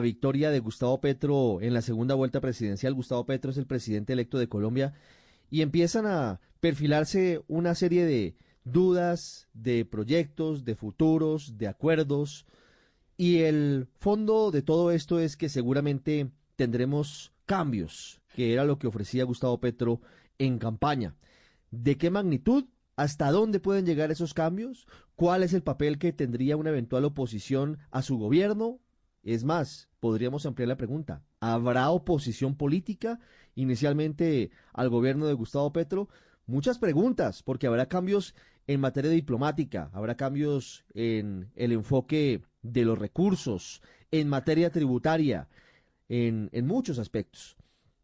victoria de Gustavo Petro en la segunda vuelta presidencial. Gustavo Petro es el presidente electo de Colombia y empiezan a perfilarse una serie de dudas, de proyectos, de futuros, de acuerdos. Y el fondo de todo esto es que seguramente tendremos cambios, que era lo que ofrecía Gustavo Petro en campaña. ¿De qué magnitud? ¿Hasta dónde pueden llegar esos cambios? ¿Cuál es el papel que tendría una eventual oposición a su gobierno? Es más, podríamos ampliar la pregunta. ¿Habrá oposición política inicialmente al gobierno de Gustavo Petro? Muchas preguntas, porque habrá cambios en materia diplomática, habrá cambios en el enfoque de los recursos, en materia tributaria, en, muchos aspectos.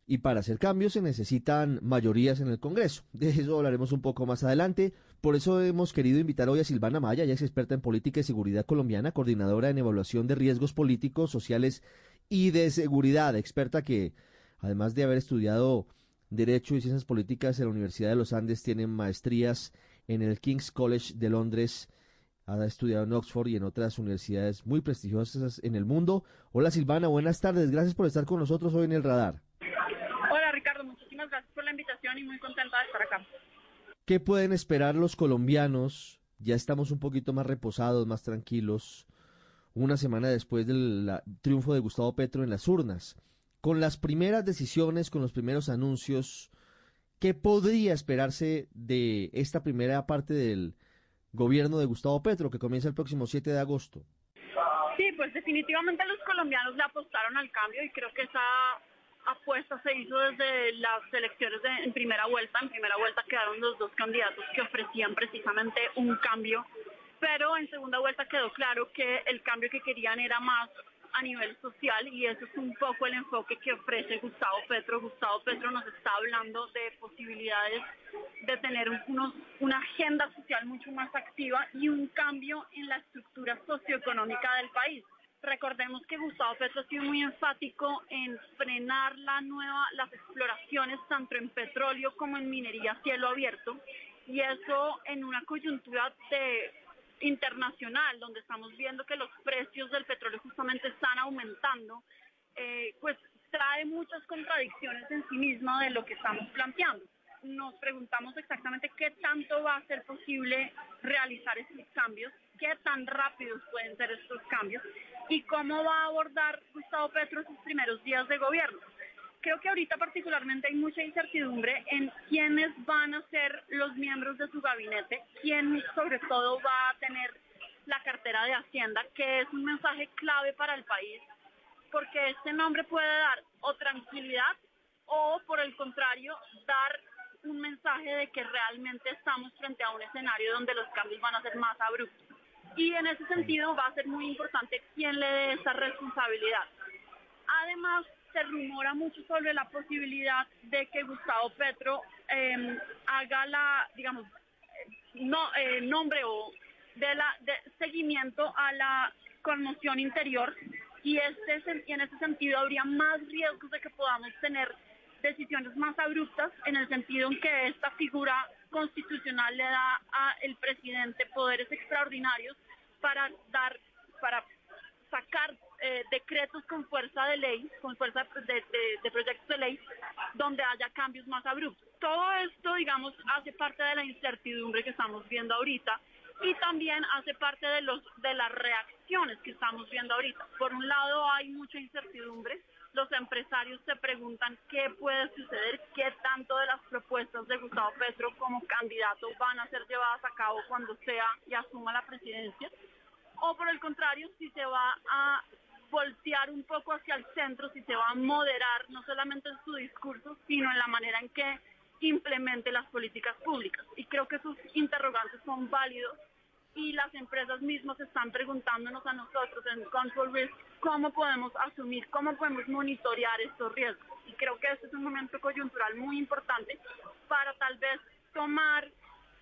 Y para hacer cambios se necesitan mayorías en el Congreso. De eso hablaremos un poco más adelante. Por eso hemos querido invitar hoy a Silvana Maya, ella es experta en política y seguridad colombiana, coordinadora en evaluación de riesgos políticos, sociales y de seguridad, experta que, además de haber estudiado Derecho y Ciencias Políticas en la Universidad de los Andes, tiene maestrías en el King's College de Londres, ha estudiado en Oxford y en otras universidades muy prestigiosas en el mundo. Hola Silvana, buenas tardes, gracias por estar con nosotros hoy en el radar. gracias por la invitación y muy contenta de estar acá. ¿Qué pueden esperar los colombianos? Ya estamos un poquito más reposados, más tranquilos, una semana después del triunfo de Gustavo Petro en las urnas. Con las primeras decisiones, con los primeros anuncios, ¿qué podría esperarse de esta primera parte del gobierno de Gustavo Petro que comienza el próximo 7 de agosto? Sí, pues definitivamente los colombianos le apostaron al cambio y creo que esa apuesta se hizo desde las elecciones de, en primera vuelta. En primera vuelta quedaron los dos candidatos que ofrecían precisamente un cambio, pero en segunda vuelta quedó claro que el cambio que querían era más a nivel social y eso es un poco el enfoque que ofrece Gustavo Petro. Gustavo Petro nos está hablando de posibilidades de tener unos, una agenda social mucho más activa y un cambio en la estructura socioeconómica del país. Recordemos que Gustavo Petro ha sido muy enfático en frenar la nueva, las exploraciones tanto en petróleo como en minería a cielo abierto y eso en una coyuntura internacional donde estamos viendo que los precios del petróleo justamente están aumentando, eh, pues trae muchas contradicciones en sí misma de lo que estamos planteando. Nos preguntamos exactamente qué tanto va a ser posible realizar estos cambios, qué tan rápidos pueden ser estos cambios y cómo va a abordar Gustavo Petro sus primeros días de gobierno. Creo que ahorita particularmente hay mucha incertidumbre en quiénes van a ser los miembros de su gabinete, quién sobre todo va a tener la cartera de Hacienda, que es un mensaje clave para el país, porque este nombre puede dar o tranquilidad o por el contrario dar un mensaje de que realmente estamos frente a un escenario donde los cambios van a ser más abruptos. Y en ese sentido va a ser muy importante quién le dé esa responsabilidad. Además, se rumora mucho sobre la posibilidad de que Gustavo Petro em, haga la, digamos, no, eh, nombre o de la de seguimiento a la conmoción interior y, este, y en ese sentido habría más riesgos de que podamos tener decisiones más abruptas en el sentido en que esta figura constitucional le da al presidente poderes extraordinarios para dar, para sacar eh, decretos con fuerza de ley, con fuerza de, de, proyectos de ley, donde haya cambios más abruptos. Todo esto, digamos, hace parte de la incertidumbre que estamos viendo ahorita y también hace parte de los de las reacciones que estamos viendo ahorita. Por un lado hay mucha incertidumbre los empresarios se preguntan qué puede suceder, qué tanto de las propuestas de Gustavo Petro como candidato van a ser llevadas a cabo cuando sea y asuma la presidencia, o por el contrario, si se va a voltear un poco hacia el centro, si se va a moderar no solamente en su discurso, sino en la manera en que implemente las políticas públicas. Y creo que esos interrogantes son válidos y las empresas mismas están preguntándonos a nosotros en Control Risk cómo podemos asumir, cómo podemos monitorear estos riesgos. Y creo que este es un momento coyuntural muy importante para tal vez tomar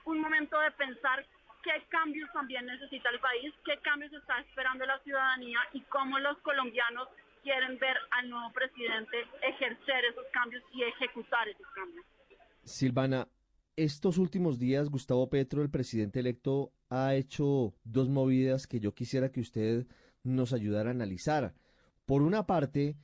un momento de pensar qué cambios también necesita el país, qué cambios está esperando la ciudadanía y cómo los colombianos quieren ver al nuevo presidente ejercer esos cambios y ejecutar esos cambios. Silvana, estos últimos días Gustavo Petro, el presidente electo, ha hecho dos movidas que yo quisiera que usted nos ayudara a analizar. Por una parte,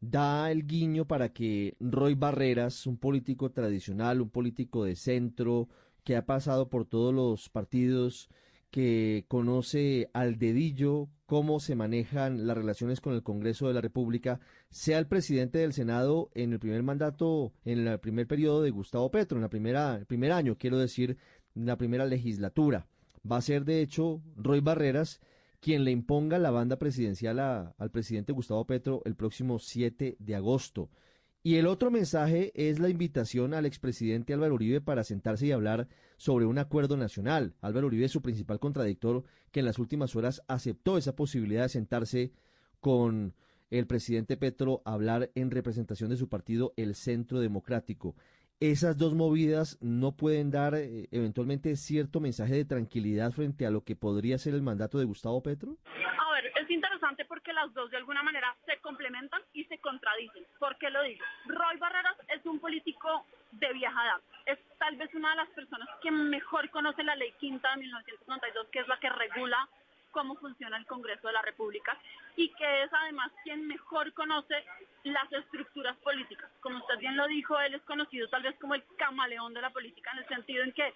da el guiño para que Roy Barreras, un político tradicional, un político de centro, que ha pasado por todos los partidos, que conoce al dedillo cómo se manejan las relaciones con el Congreso de la República, sea el presidente del Senado en el primer mandato, en el primer periodo de Gustavo Petro, en la primera, el primer año, quiero decir, en la primera legislatura. Va a ser, de hecho, Roy Barreras quien le imponga la banda presidencial al presidente Gustavo Petro el próximo 7 de agosto. Y el otro mensaje es la invitación al expresidente Álvaro Uribe para sentarse y hablar sobre un acuerdo nacional. Álvaro Uribe es su principal contradictor que en las últimas horas aceptó esa posibilidad de sentarse con el presidente Petro a hablar en representación de su partido, el Centro Democrático. ¿Esas dos movidas no pueden dar eh, eventualmente cierto mensaje de tranquilidad frente a lo que podría ser el mandato de Gustavo Petro? es interesante porque las dos de alguna manera se complementan y se contradicen. ¿Por qué lo digo? Roy Barreras es un político de vieja. Es tal vez una de las personas que mejor conoce la ley quinta de 1992, que es la que regula cómo funciona el Congreso de la República y que es además quien mejor conoce las estructuras políticas. Como usted bien lo dijo, él es conocido tal vez como el camaleón de la política en el sentido en que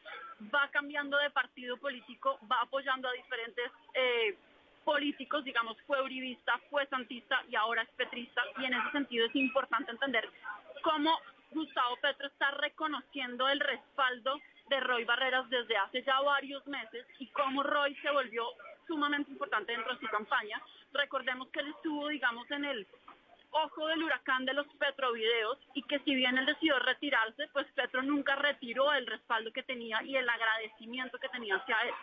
va cambiando de partido político, va apoyando a diferentes eh, políticos, digamos, fue uribista, fue santista y ahora es petrista. Y en ese sentido es importante entender cómo Gustavo Petro está reconociendo el respaldo de Roy Barreras desde hace ya varios meses y cómo Roy se volvió sumamente importante dentro de su campaña. Recordemos que él estuvo, digamos, en el ojo del huracán de los Petrovideos y que si bien él decidió retirarse, pues Petro nunca retiró el respaldo que tenía y el agradecimiento que tenía hacia él.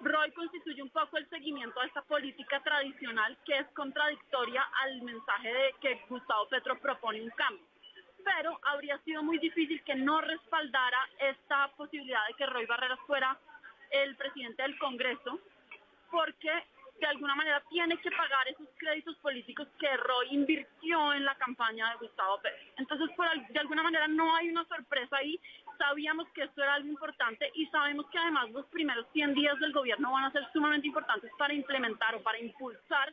Roy constituye un poco el seguimiento a esta política tradicional que es contradictoria al mensaje de que Gustavo Petro propone un cambio. Pero habría sido muy difícil que no respaldara esta posibilidad de que Roy Barreras fuera el presidente del Congreso, porque de alguna manera tiene que pagar esos créditos políticos que Roy invirtió en la campaña de Gustavo Petro. Entonces, de alguna manera no hay una sorpresa ahí sabíamos que esto era algo importante y sabemos que además los primeros 100 días del gobierno van a ser sumamente importantes para implementar o para impulsar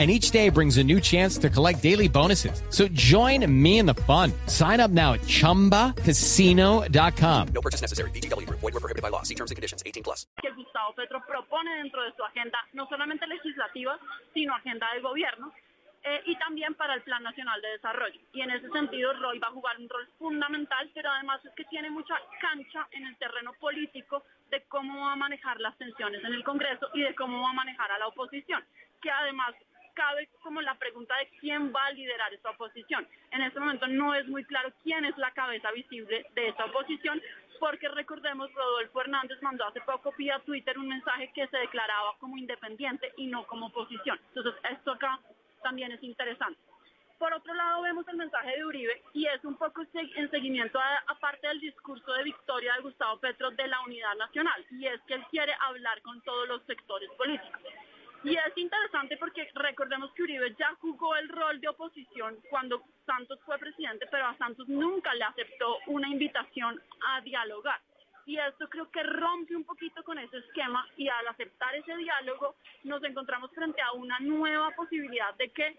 and each day brings a new chance to collect daily bonuses. So join me in the fun. Sign up now at ChumbaCasino.com. No purchase necessary. BGW. Void were prohibited by law. See terms and conditions. 18 plus. Que Gustavo Petro propone dentro de su agenda, no solamente legislativa, sino agenda de gobierno. Eh, y también para el Plan Nacional de Desarrollo. Y en ese sentido, Roy va a jugar un rol fundamental, pero además es que tiene mucha cancha en el terreno político de cómo va a manejar las tensiones en el Congreso y de cómo va a manejar a la oposición, que además cabe como la pregunta de quién va a liderar esta oposición. En este momento no es muy claro quién es la cabeza visible de esta oposición, porque recordemos, Rodolfo Hernández mandó hace poco vía Twitter un mensaje que se declaraba como independiente y no como oposición. Entonces, esto acá también es interesante. Por otro lado, vemos el mensaje de Uribe y es un poco en seguimiento aparte del discurso de victoria de Gustavo Petro de la unidad nacional, y es que él quiere hablar con todos los sectores políticos. Y es interesante porque recordemos que Uribe ya jugó el rol de oposición cuando Santos fue presidente, pero a Santos nunca le aceptó una invitación a dialogar. Y esto creo que rompe un poquito con ese esquema y al aceptar ese diálogo nos encontramos frente a una nueva posibilidad de que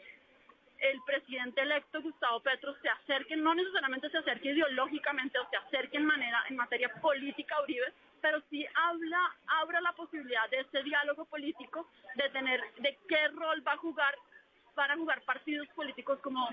el presidente electo Gustavo Petro se acerque, no necesariamente se acerque ideológicamente o se acerque en manera en materia política a Uribe, pero sí habla, abra la posibilidad de ese diálogo político, de tener, de qué rol va a jugar para jugar partidos políticos como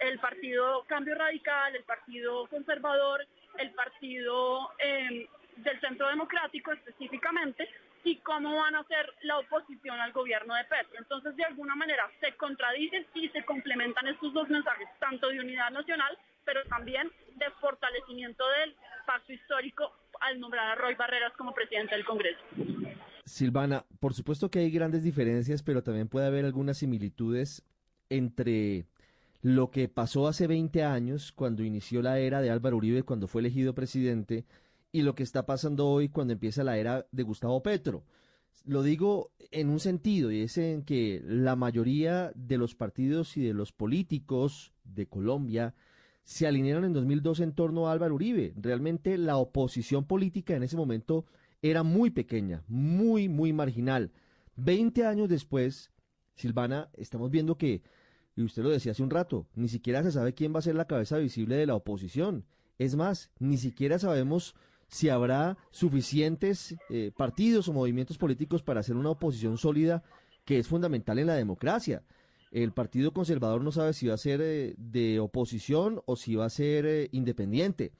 el Partido Cambio Radical, el Partido Conservador, el Partido eh, del Centro Democrático específicamente, y cómo van a ser la oposición al gobierno de Petro. Entonces, de alguna manera, se contradicen y se complementan estos dos mensajes, tanto de unidad nacional, pero también de fortalecimiento del pacto histórico al nombrar a Roy Barreras como presidente del Congreso. Silvana, por supuesto que hay grandes diferencias, pero también puede haber algunas similitudes entre lo que pasó hace 20 años, cuando inició la era de Álvaro Uribe, cuando fue elegido presidente, y lo que está pasando hoy cuando empieza la era de Gustavo Petro. Lo digo en un sentido, y es en que la mayoría de los partidos y de los políticos de Colombia se alinearon en 2002 en torno a Álvaro Uribe. Realmente la oposición política en ese momento era muy pequeña, muy, muy marginal. Veinte años después, Silvana, estamos viendo que, y usted lo decía hace un rato, ni siquiera se sabe quién va a ser la cabeza visible de la oposición. Es más, ni siquiera sabemos si habrá suficientes eh, partidos o movimientos políticos para hacer una oposición sólida que es fundamental en la democracia. El Partido Conservador no sabe si va a ser eh, de oposición o si va a ser eh, independiente.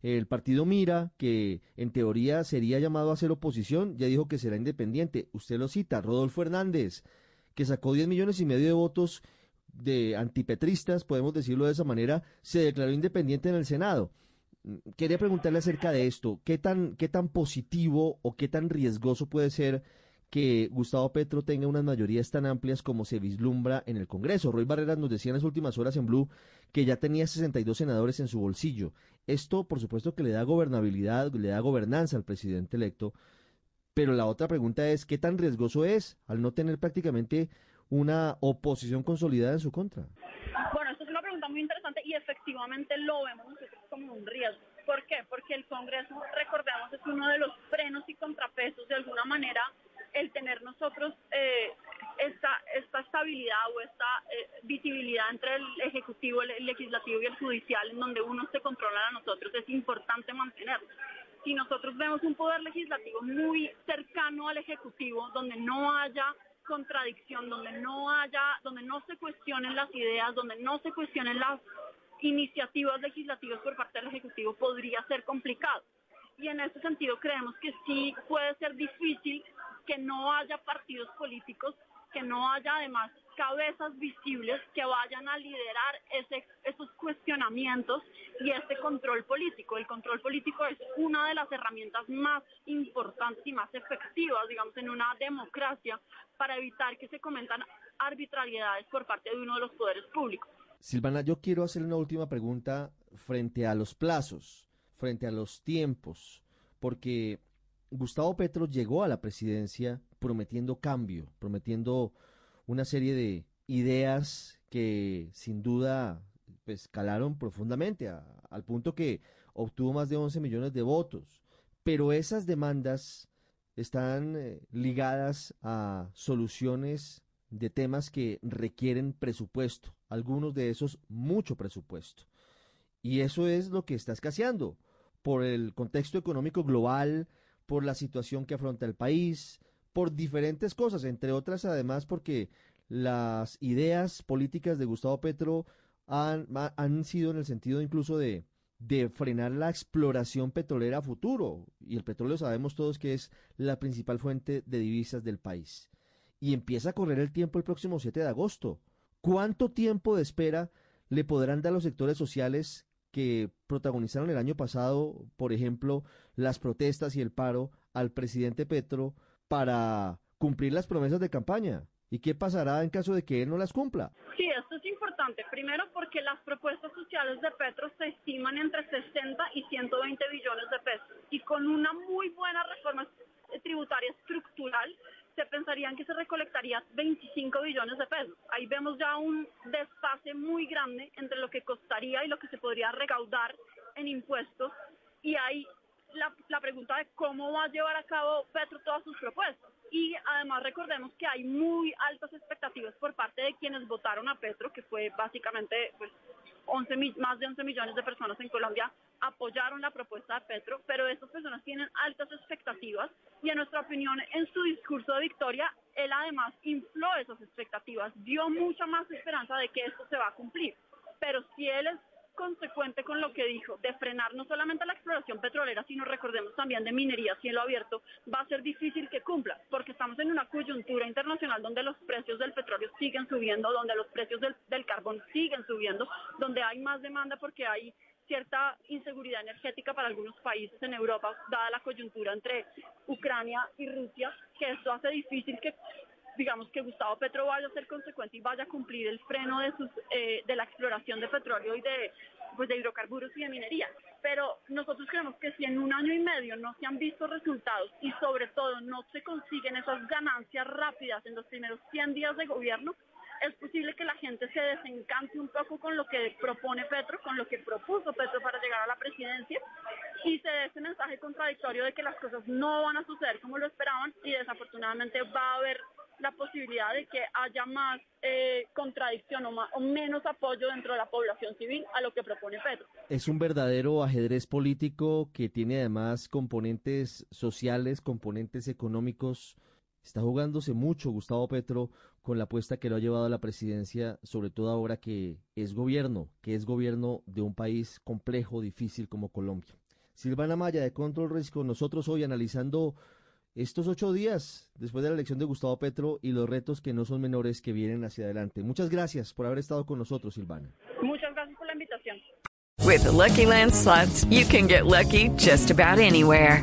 El Partido Mira, que en teoría sería llamado a ser oposición, ya dijo que será independiente. Usted lo cita, Rodolfo Hernández, que sacó 10 millones y medio de votos de antipetristas, podemos decirlo de esa manera, se declaró independiente en el Senado quería preguntarle acerca de esto. ¿Qué tan, ¿Qué tan positivo o qué tan riesgoso puede ser que Gustavo Petro tenga unas mayorías tan amplias como se vislumbra en el Congreso? Roy Barreras nos decía en las últimas horas en Blue que ya tenía 62 senadores en su bolsillo. Esto, por supuesto, que le da gobernabilidad, le da gobernanza al presidente electo. Pero la otra pregunta es, ¿qué tan riesgoso es al no tener prácticamente una oposición consolidada en su contra? Bueno, esto es una pregunta muy interesante y efectivamente lo vemos como un riesgo. ¿Por qué? Porque el Congreso, recordemos, es uno de los frenos y contrapesos de alguna manera el tener nosotros eh, esta, esta estabilidad o esta eh, visibilidad entre el Ejecutivo, el Legislativo y el Judicial, en donde uno se controla a nosotros, es importante mantenerlo. Si nosotros vemos un poder legislativo muy cercano al Ejecutivo, donde no haya contradicción, donde no haya, donde no se cuestionen las ideas, donde no se cuestionen las iniciativas legislativas por parte del Ejecutivo podría ser complicado. Y en ese sentido creemos que sí puede ser difícil que no haya partidos políticos, que no haya además cabezas visibles que vayan a liderar ese, esos cuestionamientos y este control político. El control político es una de las herramientas más importantes y más efectivas, digamos, en una democracia para evitar que se cometan arbitrariedades por parte de uno de los poderes públicos. Silvana, yo quiero hacerle una última pregunta frente a los plazos, frente a los tiempos, porque Gustavo Petro llegó a la presidencia prometiendo cambio, prometiendo una serie de ideas que sin duda pues calaron profundamente al punto que obtuvo más de 11 millones de votos. Pero esas demandas están eh, ligadas a soluciones de temas que requieren presupuesto, algunos de esos mucho presupuesto. Y eso es lo que está escaseando por el contexto económico global, por la situación que afronta el país, por diferentes cosas, entre otras además porque las ideas políticas de Gustavo Petro han, han sido en el sentido incluso de, de frenar la exploración petrolera a futuro. Y el petróleo sabemos todos que es la principal fuente de divisas del país y empieza a correr el tiempo el próximo 7 de agosto. ¿Cuánto tiempo de espera le podrán dar los sectores sociales que protagonizaron el año pasado, por ejemplo, las protestas y el paro al presidente Petro para cumplir las promesas de campaña? ¿Y qué pasará en caso de que él no las cumpla? Sí, esto es importante. Primero porque las propuestas sociales de Petro se estiman entre 60 y 120 billones de pesos. Y con una muy buena reforma tributaria estructural, se pensarían que se recolectaría 25 billones de pesos. Ahí vemos ya un desfase muy grande entre lo que costaría y lo que se podría recaudar en impuestos. Y ahí la, la pregunta de cómo va a llevar a cabo Petro todas sus propuestas. Y además recordemos que hay muy altas expectativas por parte de quienes votaron a Petro, que fue básicamente pues, 11, más de 11 millones de personas en Colombia apoyaron la propuesta de Petro, pero estas personas tienen altas expectativas y en nuestra opinión en su discurso de victoria, él además infló esas expectativas, dio mucha más esperanza de que esto se va a cumplir. pero si él es consecuente con lo que dijo, de frenar no solamente la exploración petrolera, sino recordemos también de minería a cielo abierto, va a ser difícil que cumpla, porque estamos en una coyuntura internacional donde los precios del petróleo siguen subiendo, donde los precios del, del carbón siguen subiendo, donde hay más demanda porque hay cierta inseguridad energética para algunos países en Europa, dada la coyuntura entre Ucrania y Rusia, que esto hace difícil que digamos que Gustavo Petro vaya a ser consecuente y vaya a cumplir el freno de sus eh, de la exploración de petróleo y de pues de hidrocarburos y de minería. Pero nosotros creemos que si en un año y medio no se han visto resultados y sobre todo no se consiguen esas ganancias rápidas en los primeros 100 días de gobierno, es posible que la gente se desencante un poco con lo que propone Petro, con lo que propuso Petro para llegar a la presidencia y se dé ese mensaje contradictorio de que las cosas no van a suceder como lo esperaban y desafortunadamente va a haber la posibilidad de que haya más eh, contradicción o, o menos apoyo dentro de la población civil a lo que propone Petro. Es un verdadero ajedrez político que tiene además componentes sociales, componentes económicos. Está jugándose mucho Gustavo Petro con la apuesta que lo ha llevado a la presidencia, sobre todo ahora que es gobierno, que es gobierno de un país complejo, difícil como Colombia. Silvana Maya de Control Risk con nosotros hoy analizando estos ocho días después de la elección de Gustavo Petro y los retos que no son menores que vienen hacia adelante. Muchas gracias por haber estado con nosotros, Silvana. Muchas gracias por la invitación. With the Lucky Land slots, you can get lucky just about anywhere.